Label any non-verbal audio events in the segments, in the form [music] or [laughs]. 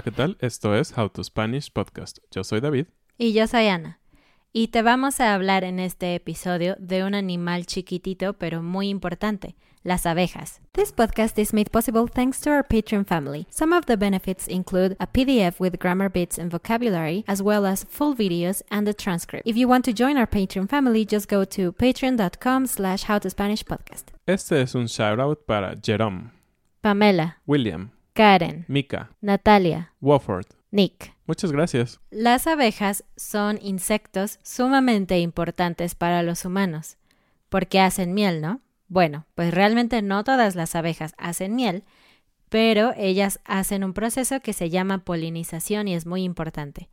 Hola, ¿qué tal? Esto es How to Spanish Podcast. Yo soy David. Y yo soy Ana. Y te vamos a hablar en este episodio de un animal chiquitito pero muy importante, las abejas. This podcast is made possible thanks to our Patreon family. Some of the benefits include a PDF with grammar bits and vocabulary, as well as full videos and a transcript. If you want to join our Patreon family, just go to patreon.com slash howtospanishpodcast. Este es un shoutout para Jerome, Pamela, William, Karen, Mika, Natalia, Wofford. Nick. Muchas gracias. Las abejas son insectos sumamente importantes para los humanos, porque hacen miel, ¿no? Bueno, pues realmente no todas las abejas hacen miel, pero ellas hacen un proceso que se llama polinización y es muy importante.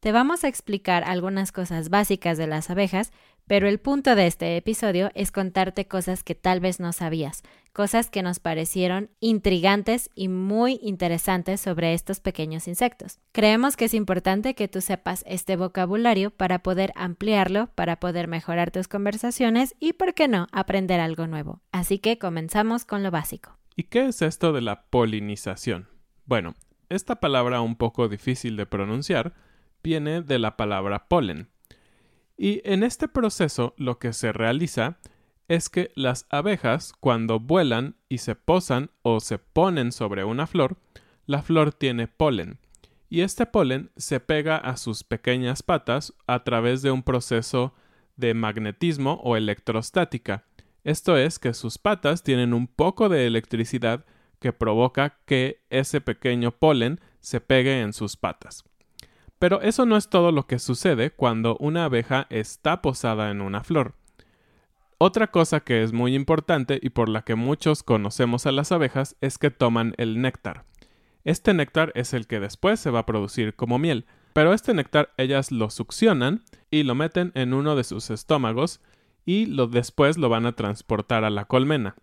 Te vamos a explicar algunas cosas básicas de las abejas, pero el punto de este episodio es contarte cosas que tal vez no sabías, cosas que nos parecieron intrigantes y muy interesantes sobre estos pequeños insectos. Creemos que es importante que tú sepas este vocabulario para poder ampliarlo, para poder mejorar tus conversaciones y, por qué no, aprender algo nuevo. Así que comenzamos con lo básico. ¿Y qué es esto de la polinización? Bueno, esta palabra un poco difícil de pronunciar viene de la palabra polen. Y en este proceso lo que se realiza es que las abejas, cuando vuelan y se posan o se ponen sobre una flor, la flor tiene polen. Y este polen se pega a sus pequeñas patas a través de un proceso de magnetismo o electrostática. Esto es que sus patas tienen un poco de electricidad que provoca que ese pequeño polen se pegue en sus patas. Pero eso no es todo lo que sucede cuando una abeja está posada en una flor. Otra cosa que es muy importante y por la que muchos conocemos a las abejas es que toman el néctar. Este néctar es el que después se va a producir como miel, pero este néctar ellas lo succionan y lo meten en uno de sus estómagos y lo después lo van a transportar a la colmena.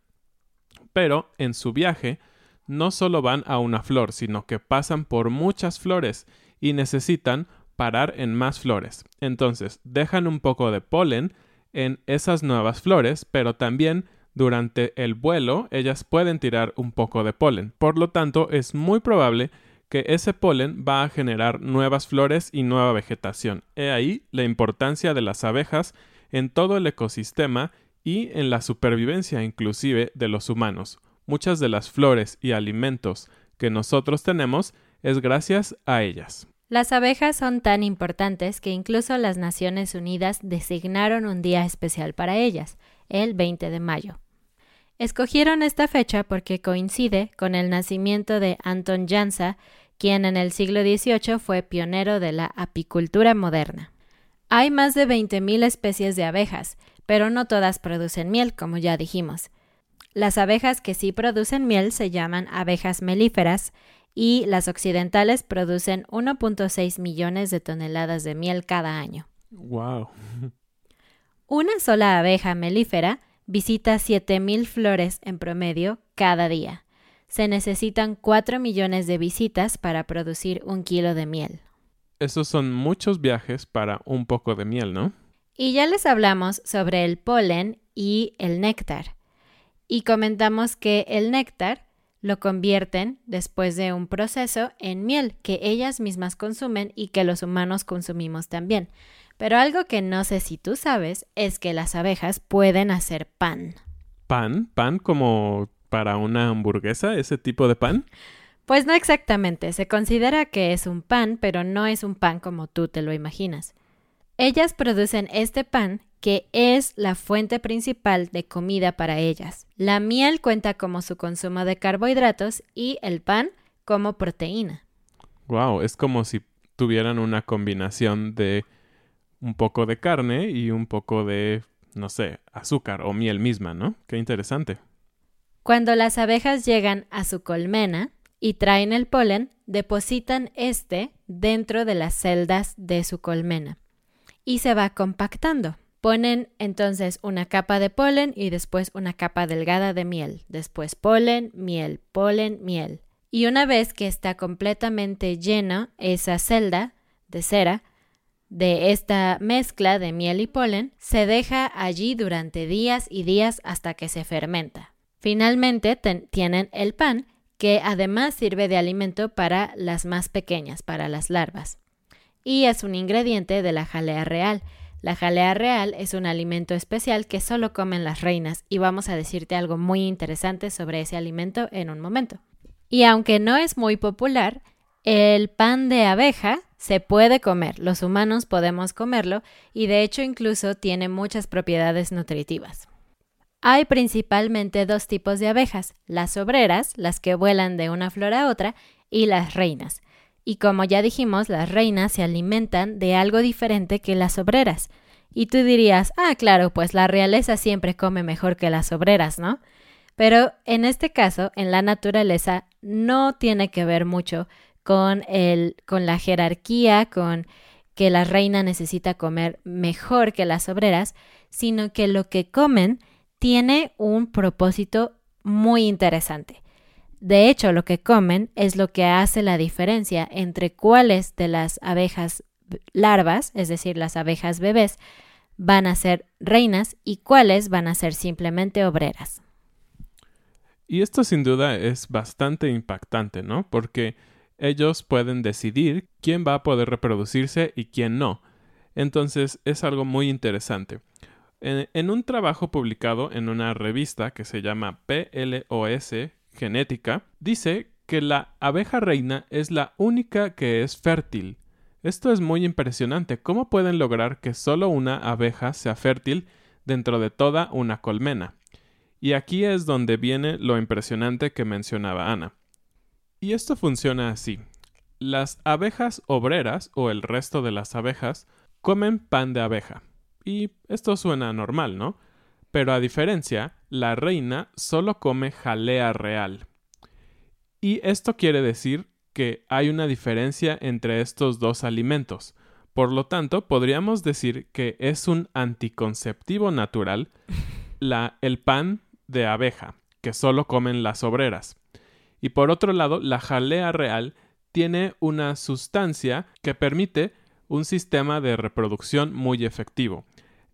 Pero en su viaje no solo van a una flor, sino que pasan por muchas flores y necesitan parar en más flores. Entonces, dejan un poco de polen en esas nuevas flores, pero también durante el vuelo ellas pueden tirar un poco de polen. Por lo tanto, es muy probable que ese polen va a generar nuevas flores y nueva vegetación. He ahí la importancia de las abejas en todo el ecosistema y en la supervivencia inclusive de los humanos. Muchas de las flores y alimentos que nosotros tenemos es gracias a ellas. Las abejas son tan importantes que incluso las Naciones Unidas designaron un día especial para ellas, el 20 de mayo. Escogieron esta fecha porque coincide con el nacimiento de Anton Jansa, quien en el siglo XVIII fue pionero de la apicultura moderna. Hay más de 20.000 especies de abejas, pero no todas producen miel, como ya dijimos. Las abejas que sí producen miel se llaman abejas melíferas y las occidentales producen 1.6 millones de toneladas de miel cada año. Wow. Una sola abeja melífera visita 7.000 flores en promedio cada día. Se necesitan 4 millones de visitas para producir un kilo de miel. Esos son muchos viajes para un poco de miel, ¿no? Y ya les hablamos sobre el polen y el néctar. Y comentamos que el néctar lo convierten después de un proceso en miel que ellas mismas consumen y que los humanos consumimos también. Pero algo que no sé si tú sabes es que las abejas pueden hacer pan. ¿Pan? ¿Pan como para una hamburguesa? ¿Ese tipo de pan? Pues no exactamente, se considera que es un pan, pero no es un pan como tú te lo imaginas. Ellas producen este pan que es la fuente principal de comida para ellas. La miel cuenta como su consumo de carbohidratos y el pan como proteína. Wow, es como si tuvieran una combinación de un poco de carne y un poco de, no sé, azúcar o miel misma, ¿no? Qué interesante. Cuando las abejas llegan a su colmena y traen el polen, depositan este dentro de las celdas de su colmena y se va compactando. Ponen entonces una capa de polen y después una capa delgada de miel, después polen, miel, polen, miel. Y una vez que está completamente llena esa celda de cera, de esta mezcla de miel y polen se deja allí durante días y días hasta que se fermenta. Finalmente tienen el pan, que además sirve de alimento para las más pequeñas, para las larvas. Y es un ingrediente de la jalea real. La jalea real es un alimento especial que solo comen las reinas y vamos a decirte algo muy interesante sobre ese alimento en un momento. Y aunque no es muy popular, el pan de abeja se puede comer, los humanos podemos comerlo y de hecho incluso tiene muchas propiedades nutritivas. Hay principalmente dos tipos de abejas, las obreras, las que vuelan de una flor a otra, y las reinas. Y como ya dijimos, las reinas se alimentan de algo diferente que las obreras. Y tú dirías, ah, claro, pues la realeza siempre come mejor que las obreras, ¿no? Pero en este caso, en la naturaleza, no tiene que ver mucho con, el, con la jerarquía, con que la reina necesita comer mejor que las obreras, sino que lo que comen tiene un propósito muy interesante. De hecho, lo que comen es lo que hace la diferencia entre cuáles de las abejas larvas, es decir, las abejas bebés, van a ser reinas y cuáles van a ser simplemente obreras. Y esto sin duda es bastante impactante, ¿no? Porque ellos pueden decidir quién va a poder reproducirse y quién no. Entonces es algo muy interesante. En, un trabajo publicado en una revista que se llama PLOS Genética, dice que la abeja reina es la única que es fértil. Esto es muy impresionante. ¿Cómo pueden lograr que solo una abeja sea fértil dentro de toda una colmena? Y aquí es donde viene lo impresionante que mencionaba Ana. Y esto funciona así. Las abejas obreras o el resto de las abejas comen pan de abeja. Y esto suena normal, ¿no? Pero a diferencia, la reina solo come jalea real. Y esto quiere decir que hay una diferencia entre estos dos alimentos. Por lo tanto, podríamos decir que es un anticonceptivo natural [laughs] la, el pan de abeja, que solo comen las obreras. Y por otro lado, la jalea real tiene una sustancia que permite un sistema de reproducción muy efectivo.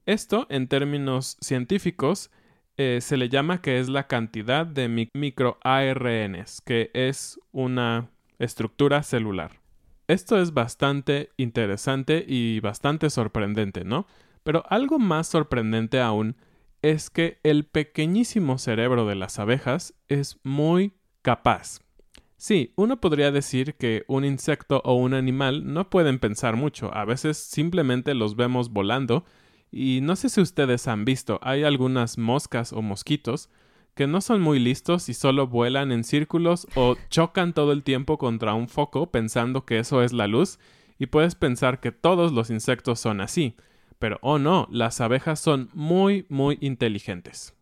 Esto, en términos científicos, eh, se le llama que es la cantidad de microARNs, que es una estructura celular. Esto es bastante interesante y bastante sorprendente, ¿no? Pero algo más sorprendente aún es que el pequeñísimo cerebro de las abejas es muy capaz. Sí, uno podría decir que un insecto o un animal no pueden pensar mucho, a veces simplemente los vemos volando, y no sé si ustedes han visto, hay algunas moscas o mosquitos que no son muy listos y solo vuelan en círculos o chocan todo el tiempo contra un foco pensando que eso es la luz y puedes pensar que todos los insectos son así, pero oh no, las abejas son muy, muy inteligentes.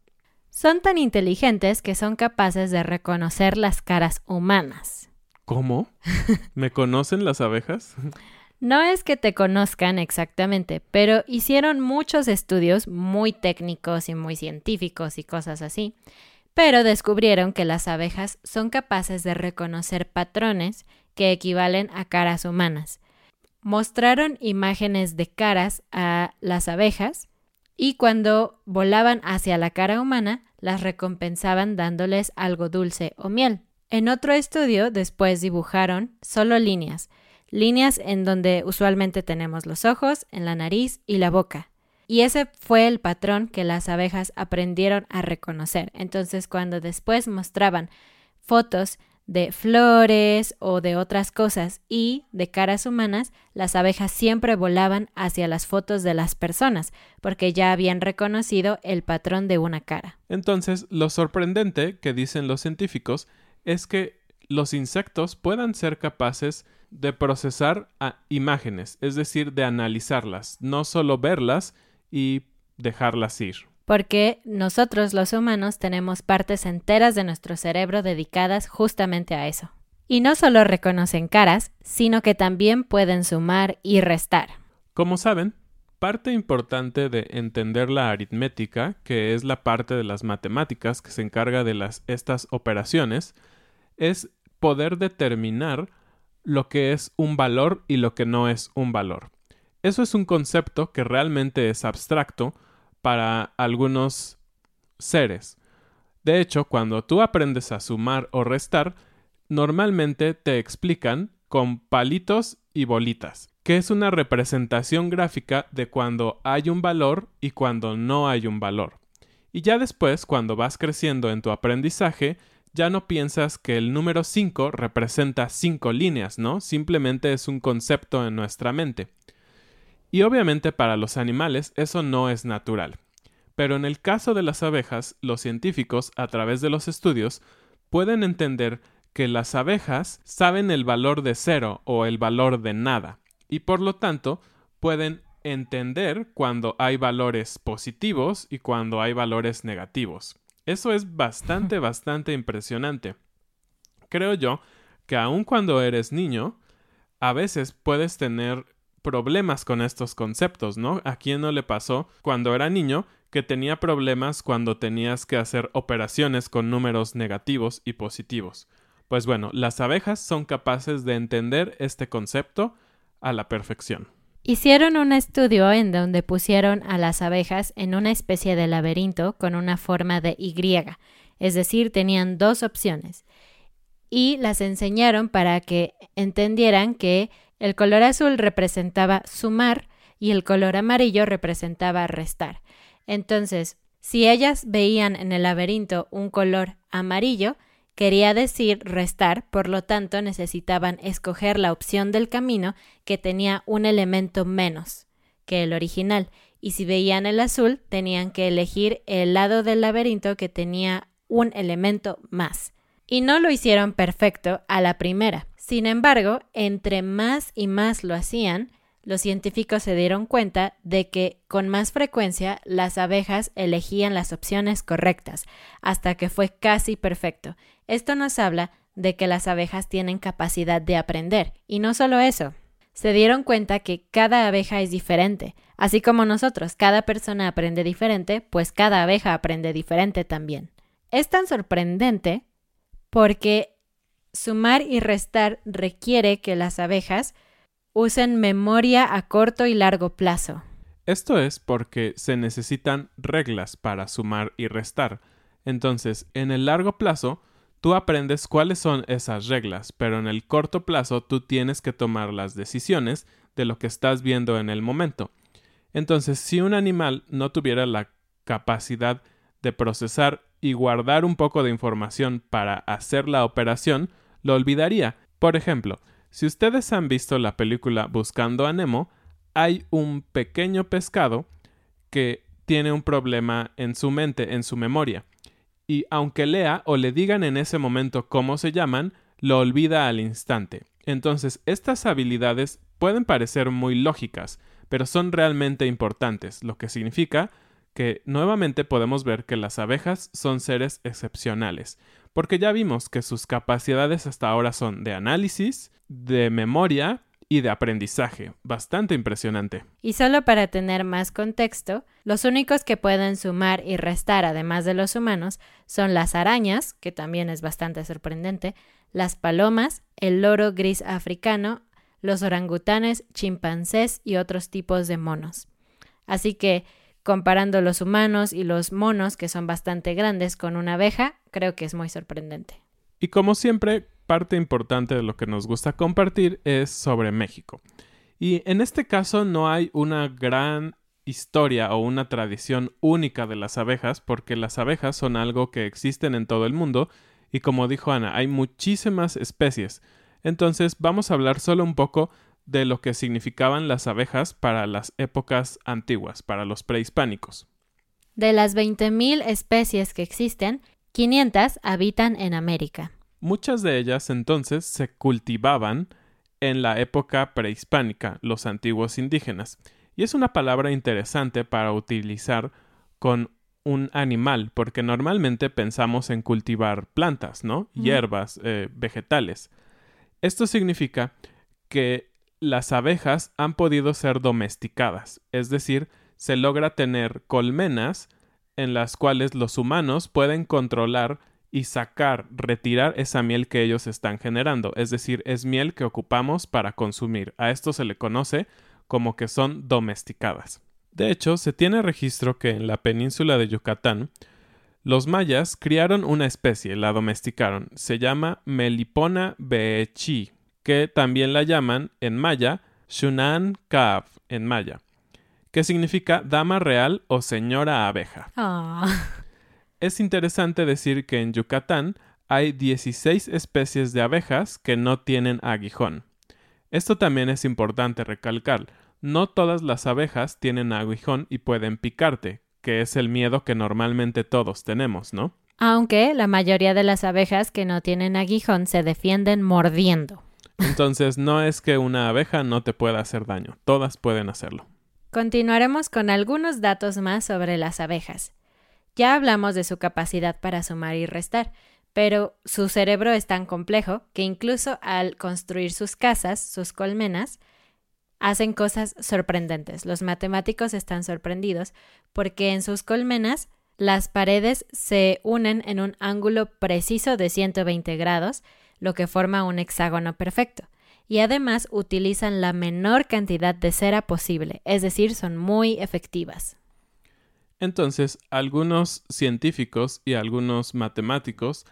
Son tan inteligentes que son capaces de reconocer las caras humanas. ¿Cómo? [laughs] ¿Me conocen las abejas? [laughs] No es que te conozcan exactamente, pero hicieron muchos estudios muy técnicos y muy científicos y cosas así, pero descubrieron que las abejas son capaces de reconocer patrones que equivalen a caras humanas. Mostraron imágenes de caras a las abejas y cuando volaban hacia la cara humana, las recompensaban dándoles algo dulce o miel. En otro estudio después dibujaron solo líneas, líneas en donde usualmente tenemos los ojos, en la nariz y la boca. Y ese fue el patrón que las abejas aprendieron a reconocer. Entonces, cuando después mostraban fotos de flores o de otras cosas y de caras humanas, las abejas siempre volaban hacia las fotos de las personas, porque ya habían reconocido el patrón de una cara. Entonces, lo sorprendente que dicen los científicos es que los insectos puedan ser capaces de procesar imágenes, es decir, de analizarlas, no solo verlas, y dejarlas ir. Porque nosotros los humanos tenemos partes enteras de nuestro cerebro dedicadas justamente a eso. Y no solo reconocen caras, sino que también pueden sumar y restar. Como saben, parte importante de entender la aritmética, que es la parte de las matemáticas que se encarga de las, estas operaciones, es poder determinar lo que es un valor y lo que no es un valor. Eso es un concepto que realmente es abstracto para algunos seres. De hecho, cuando tú aprendes a sumar o restar, normalmente te explican con palitos y bolitas, que es una representación gráfica de cuando hay un valor y cuando no hay un valor. Y ya después, cuando vas creciendo en tu aprendizaje, ya no piensas que el número 5 representa 5 líneas, ¿no? Simplemente es un concepto en nuestra mente. Y obviamente para los animales eso no es natural. Pero en el caso de las abejas, los científicos, a través de los estudios, pueden entender que las abejas saben el valor de cero o el valor de nada, y por lo tanto pueden entender cuando hay valores positivos y cuando hay valores negativos. Eso es bastante, [laughs] bastante impresionante. Creo yo que aun cuando eres niño, a veces puedes tener problemas con estos conceptos, ¿no? ¿A quién no le pasó cuando era niño que tenía problemas cuando tenías que hacer operaciones con números negativos y positivos? Pues bueno, las abejas son capaces de entender este concepto a la perfección. Hicieron un estudio en donde pusieron a las abejas en una especie de laberinto con una forma de Y, es decir, tenían dos opciones, y las enseñaron para que entendieran que el color azul representaba sumar y el color amarillo representaba restar. Entonces, si ellas veían en el laberinto un color amarillo, quería decir restar, por lo tanto necesitaban escoger la opción del camino que tenía un elemento menos que el original, y si veían el azul, tenían que elegir el lado del laberinto que tenía un elemento más. Y no lo hicieron perfecto a la primera. Sin embargo, entre más y más lo hacían, los científicos se dieron cuenta de que con más frecuencia las abejas elegían las opciones correctas, hasta que fue casi perfecto. Esto nos habla de que las abejas tienen capacidad de aprender. Y no solo eso, se dieron cuenta que cada abeja es diferente. Así como nosotros, cada persona aprende diferente, pues cada abeja aprende diferente también. Es tan sorprendente porque Sumar y restar requiere que las abejas usen memoria a corto y largo plazo. Esto es porque se necesitan reglas para sumar y restar. Entonces, en el largo plazo, tú aprendes cuáles son esas reglas, pero en el corto plazo tú tienes que tomar las decisiones de lo que estás viendo en el momento. Entonces, si un animal no tuviera la capacidad de procesar y guardar un poco de información para hacer la operación, lo olvidaría. Por ejemplo, si ustedes han visto la película Buscando a Nemo, hay un pequeño pescado que tiene un problema en su mente, en su memoria. Y aunque lea o le digan en ese momento cómo se llaman, lo olvida al instante. Entonces, estas habilidades pueden parecer muy lógicas, pero son realmente importantes, lo que significa que nuevamente podemos ver que las abejas son seres excepcionales, porque ya vimos que sus capacidades hasta ahora son de análisis, de memoria y de aprendizaje. Bastante impresionante. Y solo para tener más contexto, los únicos que pueden sumar y restar además de los humanos son las arañas, que también es bastante sorprendente, las palomas, el loro gris africano, los orangutanes, chimpancés y otros tipos de monos. Así que, comparando los humanos y los monos, que son bastante grandes, con una abeja, creo que es muy sorprendente. Y como siempre, parte importante de lo que nos gusta compartir es sobre México. Y en este caso no hay una gran historia o una tradición única de las abejas, porque las abejas son algo que existen en todo el mundo, y como dijo Ana, hay muchísimas especies. Entonces vamos a hablar solo un poco de lo que significaban las abejas para las épocas antiguas, para los prehispánicos. De las 20.000 especies que existen, 500 habitan en América. Muchas de ellas entonces se cultivaban en la época prehispánica, los antiguos indígenas. Y es una palabra interesante para utilizar con un animal, porque normalmente pensamos en cultivar plantas, ¿no? Hierbas, eh, vegetales. Esto significa que las abejas han podido ser domesticadas, es decir, se logra tener colmenas en las cuales los humanos pueden controlar y sacar, retirar esa miel que ellos están generando, es decir, es miel que ocupamos para consumir. A esto se le conoce como que son domesticadas. De hecho, se tiene registro que en la península de Yucatán, los mayas criaron una especie, la domesticaron, se llama Melipona beechi, que también la llaman en maya Shunan Kav en maya, que significa dama real o señora abeja. Ah. Es interesante decir que en Yucatán hay 16 especies de abejas que no tienen aguijón. Esto también es importante recalcar. No todas las abejas tienen aguijón y pueden picarte, que es el miedo que normalmente todos tenemos, ¿no? Aunque la mayoría de las abejas que no tienen aguijón se defienden mordiendo. Entonces no es que una abeja no te pueda hacer daño, todas pueden hacerlo. Continuaremos con algunos datos más sobre las abejas. Ya hablamos de su capacidad para sumar y restar, pero su cerebro es tan complejo que incluso al construir sus casas, sus colmenas, hacen cosas sorprendentes. Los matemáticos están sorprendidos porque en sus colmenas las paredes se unen en un ángulo preciso de 120 grados, lo que forma un hexágono perfecto. Y además utilizan la menor cantidad de cera posible, es decir, son muy efectivas. Entonces, algunos científicos y algunos matemáticos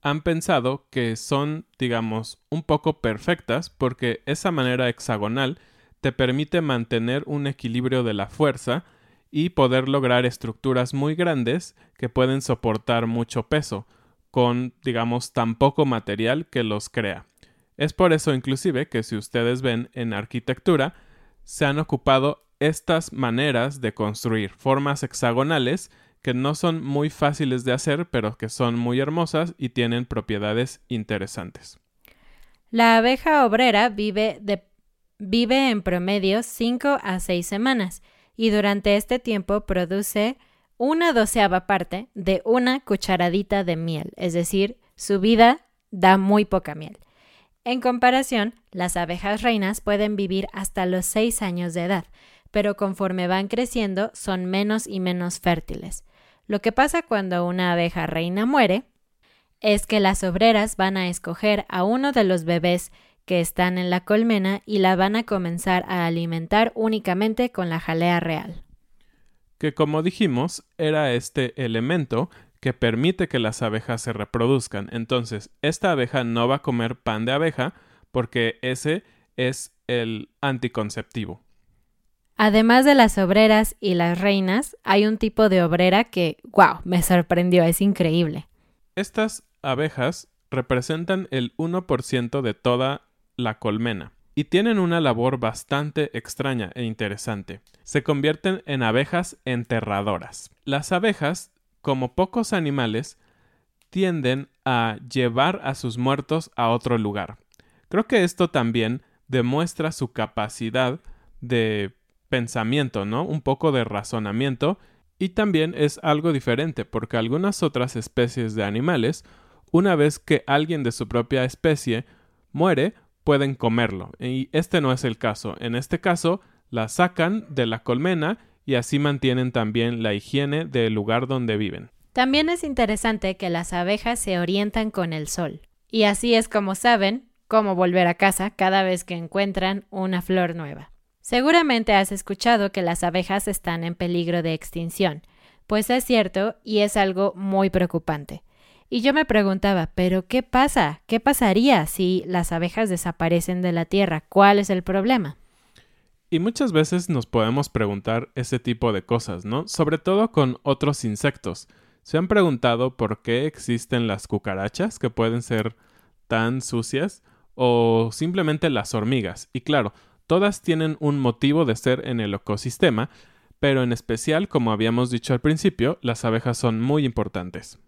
han pensado que son, digamos, un poco perfectas porque esa manera hexagonal te permite mantener un equilibrio de la fuerza y poder lograr estructuras muy grandes que pueden soportar mucho peso con, digamos, tan poco material que los crea. Es por eso inclusive que si ustedes ven en arquitectura, se han ocupado estas maneras de construir formas hexagonales que no son muy fáciles de hacer, pero que son muy hermosas y tienen propiedades interesantes. La abeja obrera vive, vive en promedio 5 a 6 semanas y durante este tiempo produce una doceava parte de una cucharadita de miel, es decir, su vida da muy poca miel. En comparación, las abejas reinas pueden vivir hasta los 6 años de edad, pero conforme van creciendo son menos y menos fértiles. Lo que pasa cuando una abeja reina muere es que las obreras van a escoger a uno de los bebés que están en la colmena y la van a comenzar a alimentar únicamente con la jalea real. Que como dijimos, era este elemento que permite que las abejas se reproduzcan. Entonces, esta abeja no va a comer pan de abeja porque ese es el anticonceptivo. Además de las obreras y las reinas, hay un tipo de obrera que, wow, me sorprendió, es increíble. Estas abejas representan el 1% de toda la colmena y tienen una labor bastante extraña e interesante. Se convierten en abejas enterradoras. Las abejas, como pocos animales, tienden a llevar a sus muertos a otro lugar. Creo que esto también demuestra su capacidad de pensamiento, ¿no? Un poco de razonamiento y también es algo diferente porque algunas otras especies de animales, una vez que alguien de su propia especie muere, pueden comerlo. Y este no es el caso. En este caso, la sacan de la colmena y así mantienen también la higiene del lugar donde viven. También es interesante que las abejas se orientan con el sol. Y así es como saben cómo volver a casa cada vez que encuentran una flor nueva. Seguramente has escuchado que las abejas están en peligro de extinción, pues es cierto y es algo muy preocupante. Y yo me preguntaba, ¿pero qué pasa? ¿Qué pasaría si las abejas desaparecen de la Tierra? ¿Cuál es el problema? Y muchas veces nos podemos preguntar ese tipo de cosas, ¿no? Sobre todo con otros insectos. ¿Se han preguntado por qué existen las cucarachas que pueden ser tan sucias? O simplemente las hormigas. Y claro, todas tienen un motivo de ser en el ecosistema, pero en especial, como habíamos dicho al principio, las abejas son muy importantes.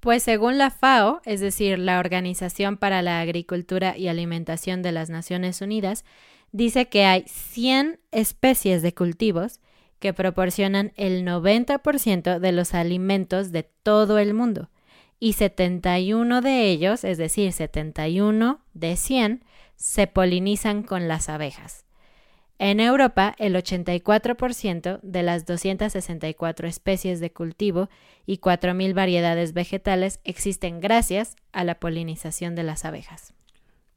Pues según la FAO, es decir, la Organización para la Agricultura y Alimentación de las Naciones Unidas, dice que hay 100 especies de cultivos que proporcionan el 90% de los alimentos de todo el mundo y 71 de ellos, es decir, 71 de 100, se polinizan con las abejas. En Europa, el 84% de las 264 especies de cultivo y 4.000 variedades vegetales existen gracias a la polinización de las abejas.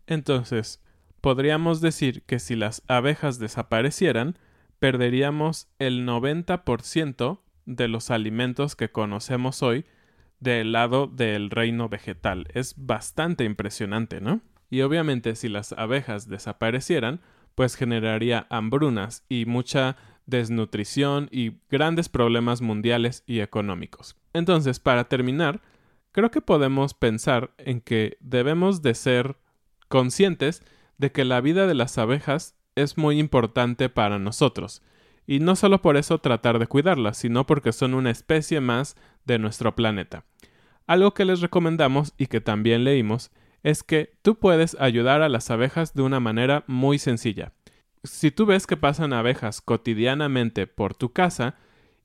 Entonces, podríamos decir que si las abejas desaparecieran, perderíamos el 90% de los alimentos que conocemos hoy del lado del reino vegetal. Es bastante impresionante, ¿no? Y obviamente si las abejas desaparecieran, pues generaría hambrunas y mucha desnutrición y grandes problemas mundiales y económicos. Entonces, para terminar, creo que podemos pensar en que debemos de ser conscientes de que la vida de las abejas es muy importante para nosotros, y no solo por eso tratar de cuidarlas, sino porque son una especie más de nuestro planeta. Algo que les recomendamos y que también leímos es que tú puedes ayudar a las abejas de una manera muy sencilla. Si tú ves que pasan abejas cotidianamente por tu casa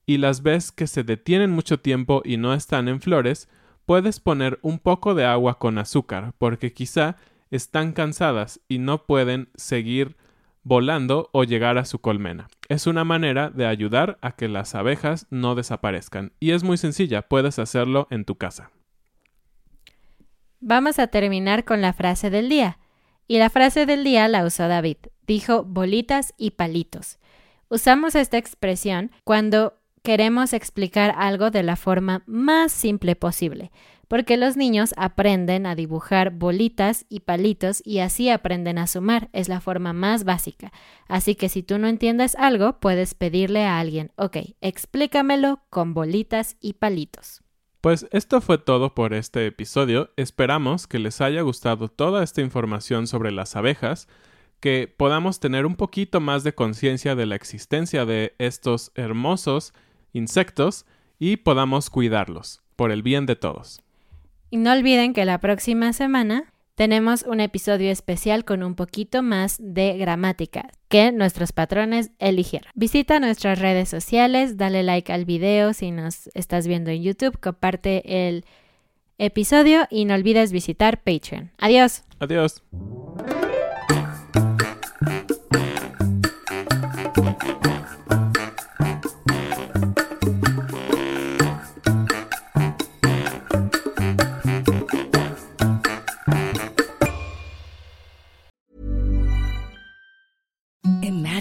y las ves que se detienen mucho tiempo y no están en flores, puedes poner un poco de agua con azúcar, porque quizá están cansadas y no pueden seguir volando o llegar a su colmena. Es una manera de ayudar a que las abejas no desaparezcan y es muy sencilla, puedes hacerlo en tu casa. Vamos a terminar con la frase del día. Y la frase del día la usó David. Dijo bolitas y palitos. Usamos esta expresión cuando queremos explicar algo de la forma más simple posible, porque los niños aprenden a dibujar bolitas y palitos y así aprenden a sumar. Es la forma más básica. Así que si tú no entiendes algo, puedes pedirle a alguien, ok, explícamelo con bolitas y palitos. Pues esto fue todo por este episodio. Esperamos que les haya gustado toda esta información sobre las abejas, que podamos tener un poquito más de conciencia de la existencia de estos hermosos insectos y podamos cuidarlos por el bien de todos. Y no olviden que la próxima semana tenemos un episodio especial con un poquito más de gramática que nuestros patrones eligieron. Visita nuestras redes sociales, dale like al video si nos estás viendo en YouTube, comparte el episodio y no olvides visitar Patreon. Adiós. Adiós.